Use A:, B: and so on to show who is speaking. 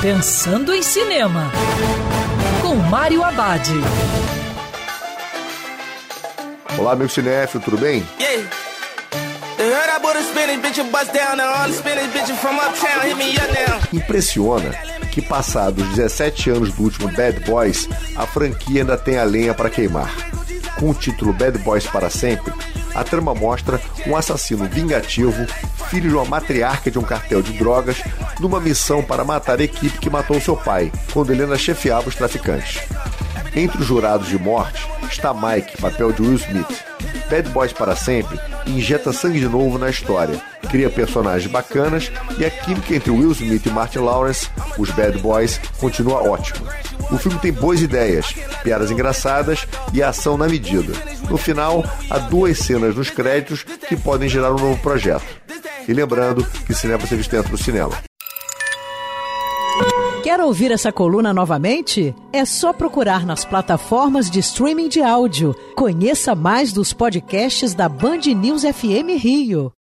A: Pensando em Cinema, com Mário Abad.
B: Olá, amigo cinéfilo, tudo bem? Impressiona que passados 17 anos do último Bad Boys, a franquia ainda tem a lenha para queimar. Com o título Bad Boys para sempre, a trama mostra um assassino vingativo, filho de uma matriarca de um cartel de drogas, numa missão para matar a equipe que matou seu pai, quando ele ainda chefiava os traficantes. Entre os jurados de morte está Mike, papel de Will Smith. Bad Boys para sempre injeta sangue de novo na história, cria personagens bacanas e a química entre Will Smith e Martin Lawrence, os Bad Boys, continua ótima. O filme tem boas ideias, piadas engraçadas e ação na medida. No final, há duas cenas nos créditos que podem gerar um novo projeto. E lembrando que cinema você visto dentro do cinema.
A: Quer ouvir essa coluna novamente? É só procurar nas plataformas de streaming de áudio. Conheça mais dos podcasts da Band News FM Rio.